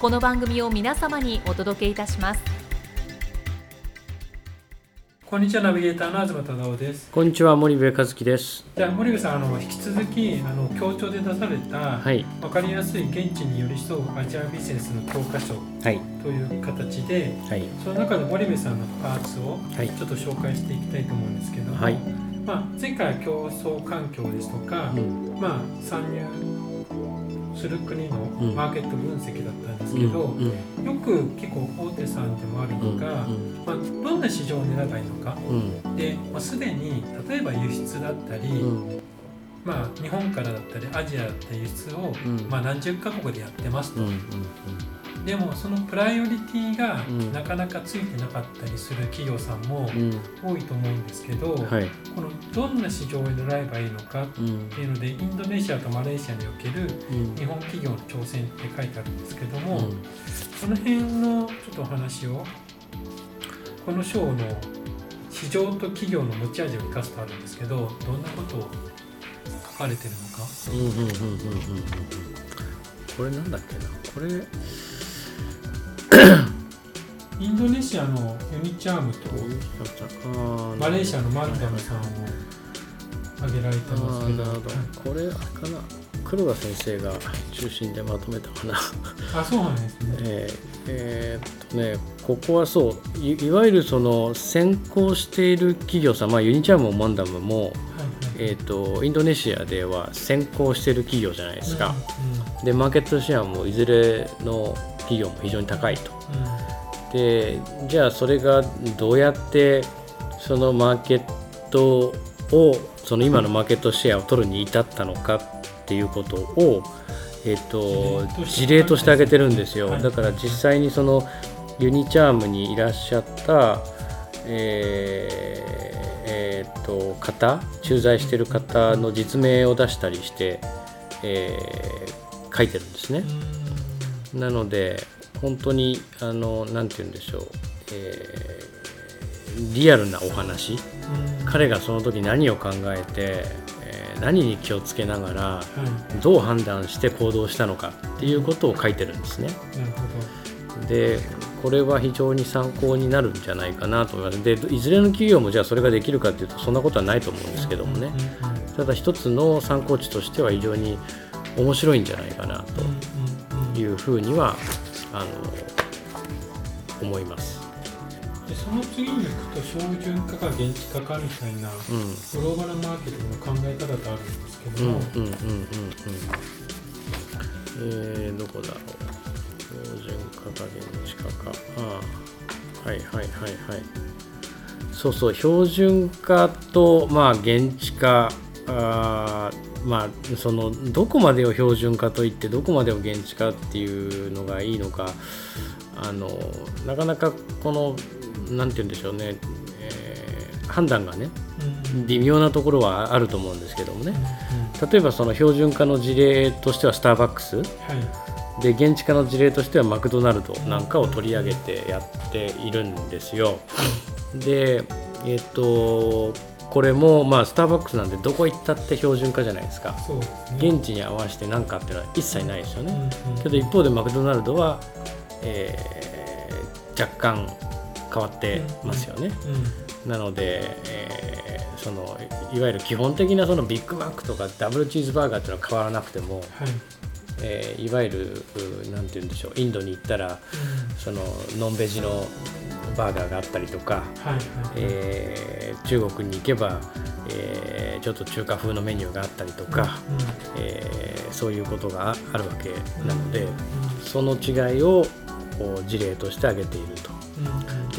この番組を皆様にお届けいたします。こんにちはナビゲーターの東忠夫です。こんにちは森部和樹です。じゃあ森部さんあの引き続きあの協調で出された、はい、分かりやすい現地に寄り添うアジアビジネスの教科書という形で、はい、その中で森部さんのパーツをちょっと紹介していきたいと思うんですけども、はい、まあ、前回は競争環境ですとか、うん、まあ、参入する国のマーケット分析だったんですけど、よく結構大手さんでもあるのが、まあ、どんな市場を狙えばいいのか、で、まあ、すでに例えば輸出だったり、まあ、日本からだったりアジアだったり輸出を、まあ、何十カ国でやってますと。でもそのプライオリティがなかなかついてなかったりする企業さんも多いと思うんですけど、うんはい、このどんな市場を狙えばいいのかっていうので、インドネシアとマレーシアにおける日本企業の挑戦って書いてあるんですけども、うん、その辺のちょっとお話をこの章の市場と企業の持ち味を生かすとあるんですけどどんなことを書かれてるのか。これなんだっけな。これ インドネシアのユニチャームとマレーシアのマルタムさんを挙げられてますけど。これあれかな？黒田先生が中心でまとめたかな。あそうなんですね。えー、えー、っとねここはそういいわゆるその先行している企業さん、まあ、ユニチャームもマンダムも、はいはい、えー、っとインドネシアでは先行している企業じゃないですか、うんうん、でマーケットシェアもいずれの企業も非常に高いと。うん、でじゃあそれがどうやってそのマーケットをその今のマーケットシェアを取るに至ったのかっていうことを、えーと、事例として挙げてるんですよ、だから実際にそのユニチャームにいらっしゃった、えーえーと、方駐在してる方の実名を出したりして、えー、書いてるんですね。なので本当にあのなんて言うんでしょう、えー、リアルなお話、彼がその時何を考えて、えー、何に気をつけながら、どう判断して行動したのかっていうことを書いてるんですね。でこれは非常に参考になるんじゃないかなと思いますでいずれの企業もじゃあそれができるかっていうとそんなことはないと思うんですけどもね。ただ一つの参考値としては非常に面白いんじゃないかなというふうにはあの思います。でその次に行くと標準化か現地化かみたいな、うん、グローバルマーケティングの考え方があるんですけども、うんうんうんうん。えー、どこだろう。標準化か現地化か。ああはいはいはいはい。そうそう標準化とまあ現地化あまあ、そのどこまでを標準化といってどこまでを現地化っていうのがいいのかあのなかなかこの何て言うんでしょうね、えー、判断がね微妙なところはあると思うんですけどもね、例えばその標準化の事例としてはスターバックス、はい、で現地化の事例としてはマクドナルドなんかを取り上げてやっているんですよ。でえっ、とこれもまあスターバックスなんでどこ行ったって標準化じゃないですか、ね、現地に合わせて何かっていうのは一切ないですよね、うんうん、けど一方でマクドナルドは、えー、若干変わってますよね、なので、えー、そのいわゆる基本的なそのビッグマックとかダブルチーズバーガーっていうのは変わらなくても、はいえー、いわゆるなんて言うんでしょうインドに行ったら、そのノンベジのバーガーがあったりとか、はいはい、えー、中国に行けば、えー、ちょっと中華風のメニューがあったりとか、うん、えー、そういうことがあるわけなので、うん、その違いを事例として挙げていると。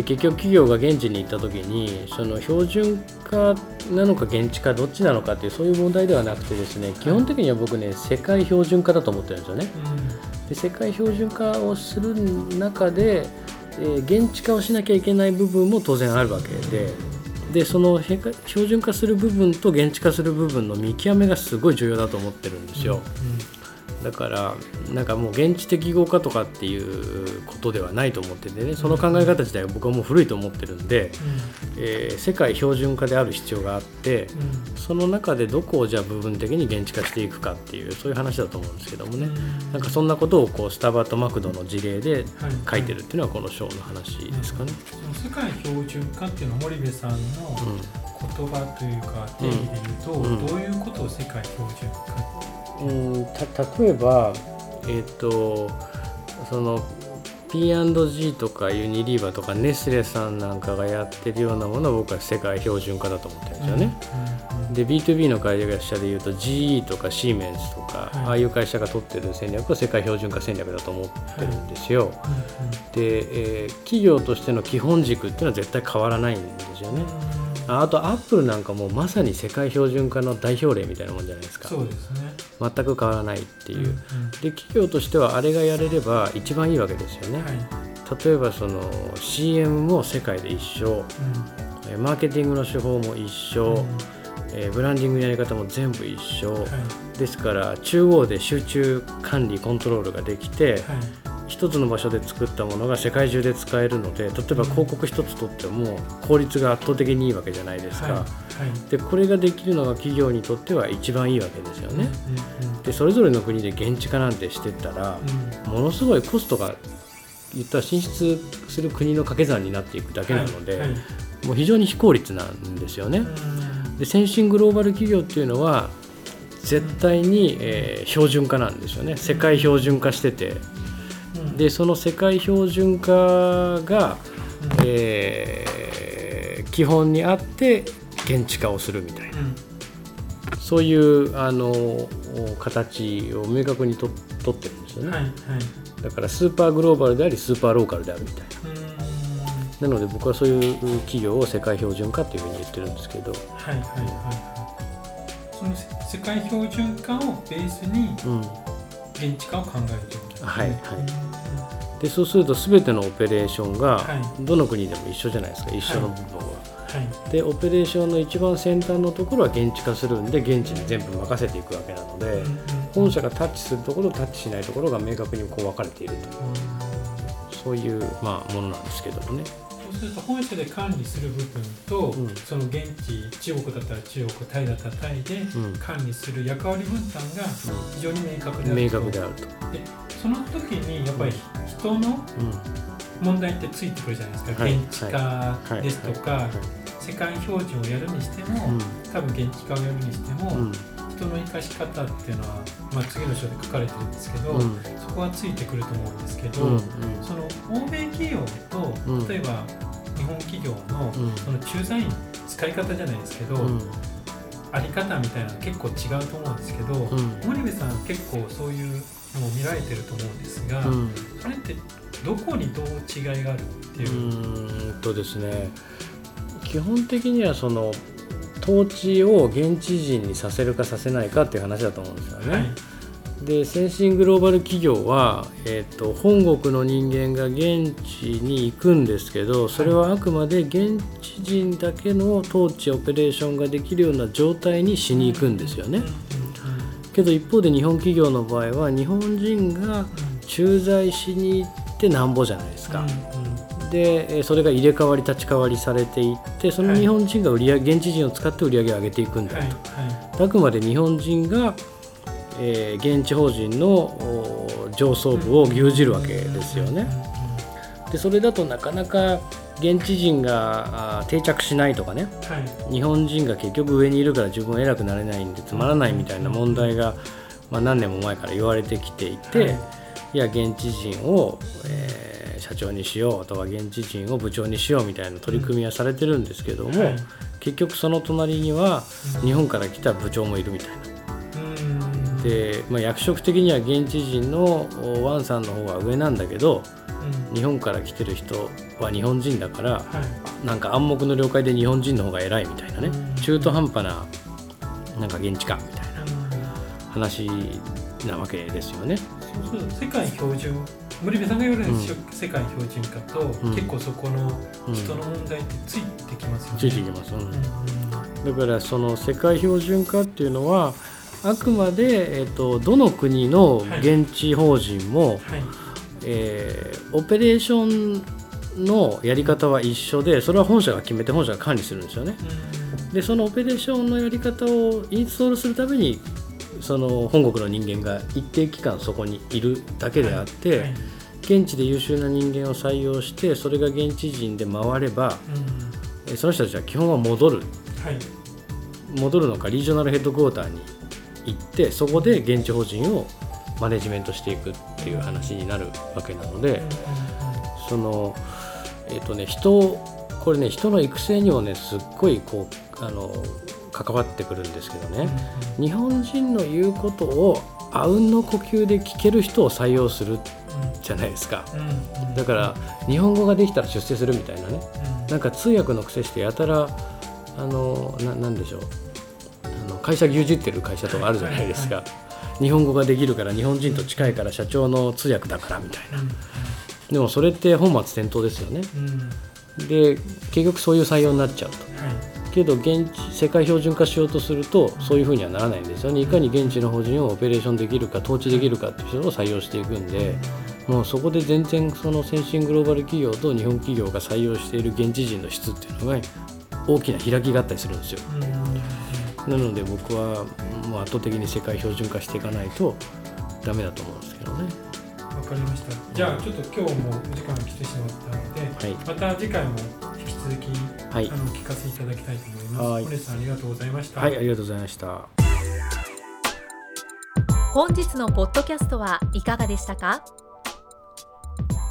で結局企業が現地に行った時にその標準化なのか現地化どっちなのかっていうそういう問題ではなくてですね基本的には僕ね世界標準化だと思ってるんですよね。で世界標準化をする中でえー、現地化をしなきゃいけない部分も当然あるわけででその標準化する部分と現地化する部分の見極めがすごい重要だと思ってるんですよ。うんうんだからなんかもう現地適合化とかっていうことではないと思っててねその考え方自体は僕はもう古いと思ってるんで、うん、えー、世界標準化である必要があって、うん、その中でどこをじゃあ部分的に現地化していくかっていうそういう話だと思うんですけどもね、うん、なんかそんなことをこうスタバとマクドの事例で書いてるっていうのはこの章の話ですかね。世界標準化っていうのは森部さんの言葉というか定義で言うと、どういうことを世界標準化うんた例えばえっ、ー、とその P&G とかユニリーバーとかネスレさんなんかがやってるようなものを僕は世界標準化だと思ってるんですよね。うんうん、で B2B の会社でいうと GE とかシーメンスとか、はい、ああいう会社が取ってる戦略は世界標準化戦略だと思ってるんですよ。はいで、えー、企業としての基本軸っていうのは絶対変わらないんですよね。あとアップルなんかもまさに世界標準化の代表例みたいなもんじゃないですか。そうですね。全く変わらないっていう、うんうん、で企業としてはあれがやれれば一番いいわけですよね、はい、例えばその CM も世界で一緒、うん、マーケティングの手法も一緒、うん、えー、ブランディングのやり方も全部一緒、はい、ですから中央で集中管理コントロールができて、はい一つの場所で作ったものが世界中で使えるので例えば広告一つとっても効率が圧倒的にいいわけじゃないですか、はい。はい、でこれができるのが企業にとっては一番いいわけですよね、うんうん、でそれぞれの国で現地化なんてしてったら、うん、ものすごいコストが言ったら進出する国の掛け算になっていくだけなので、はい。はい、もう非常に非効率なんですよね。で先進グローバル企業っていうのは絶対に、えー、標準化なんですよね。世界標準化しててでその世界標準化が、えー、基本にあって現地化をするみたいな、そういうあの形を明確にと取ってるんですよね、はいはい、だからスーパーグローバルでありスーパーローカルであるみたいな。なので僕はそういう企業を世界標準化っていうふうに言ってるんですけど、はいはいはいその世界標準化をベースに現地化を考えるということですね。はいはいでそうすると全てのオペレーションがどの国でも一緒じゃないですか、一緒の部分は。はい、でオペレーションの一番先端のところは現地化するんで現地に全部任せていくわけなので、本社がタッチするところタッチしないところが明確にこう分かれていると、そういう、まあ、ものなんですけどもね。そうすると本社で管理する部分と、うん、その現地中国だったら中国タイだったらタイで管理する役割分担が非常に明確であると。でその時にやっぱり人の問題ってついてくるじゃないですか、現地化ですとか、世界標準をやるにしても、多分現地化をやるにしても、人の生かし方っていうのは、まあ、次の章で書かれてるんですけど、そこはついてくると思うんですけど、その欧米企業と例えば日本企業のその駐在員使い方じゃないですけど、あり方みたいなの結構違うと思うんですけど、森部さん結構そういうも見られてると思うんですが、うん、それってどこにどう違いがあるっていう？うんとですね。基本的にはその統治を現地人にさせるかさせないかっていう話だと思うんですよね。はい、で先進グローバル企業は、えーと、本国の人間が現地に行くんですけどそれはあくまで現地人だけの統治オペレーションができるような状態にしに行くんですよね。けど一方で日本企業の場合は日本人が駐在しに行ってなんぼじゃないですか。でそれが入れ替わり立ち替わりされていってその日本人が売り上げ、現地人を使って売り上げを上げていくんだと、あくまで日本人が、えー、現地法人の上層部を牛耳るわけですよね。でそれだとなかなか現地人が定着しないとかね、はい、日本人が結局上にいるから自分偉くなれないんでつまらないみたいな問題が、まあ、何年も前から言われてきていて、はい、いや現地人を、えー、社長にしようとか現地人を部長にしようみたいな取り組みはされてるんですけども、はい、結局その隣には日本から来た部長もいるみたいな。で、まあ、役職的には現地人のワンさんの方が上なんだけど、うん、日本から来てる人は日本人だから、はい、なんか暗黙の了解で日本人の方が偉いみたいなね、中途半端ななんか現地かみたいな話なわけですよね。そうそう。世界標準。森部さんが言われる、世界標準化と、結構そこの人の問題ってついてきますよね。ついてきます、だからその世界標準化っていうのはあくまで、えーと、どの国の現地法人も、はい。はい、えー、オペレーションのやり方は一緒でそれは本社が決めて本社が管理するんですよね。でそのオペレーションのやり方をインストールするためにその本国の人間が一定期間そこにいるだけであって、はい。はい、現地で優秀な人間を採用してそれが現地人で回れば、うん、その人たちは基本は戻る、はい、戻るのかリージョナルヘッドクォーターに行ってそこで現地法人をマネジメントしていくっていう話になるわけなので、そのえっ、ー、とね人これね人の育成にもねすっごいこうあの関わってくるんですけどね、うん、日本人の言うことをあうんの呼吸で聞ける人を採用するじゃないですか、うん、だから日本語ができたら出世するみたいなね、うん、なんか通訳の癖してやたらあのななんでしょう会社牛耳ってる会社とかあるじゃないですか、日本語ができるから日本人と近いから社長の通訳だからみたいな、でもそれって本末転倒ですよね、で結局そういう採用になっちゃうと。はい。けど現地世界標準化しようとするとそういうふうにはならないんですよね。いかに現地の法人をオペレーションできるか統治できるかっていう人を採用していくんでもうそこで全然その先進グローバル企業と日本企業が採用している現地人の質っていうのが大きな開きがあったりするんですよ。なので僕はもう圧倒的に世界標準化していかないとダメだと思うんですけどね。わかりました。じゃあちょっと今日もお時間が来てしまったので、はい、また次回も引き続き、はい、あの聞かせていただきたいと思います。はい、堀さんありがとうございました。はい、ありがとうございました。本日のポッドキャストはいかがでしたか？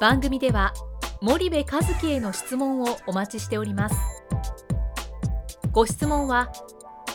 番組では森部和樹への質問をお待ちしておりますご質問は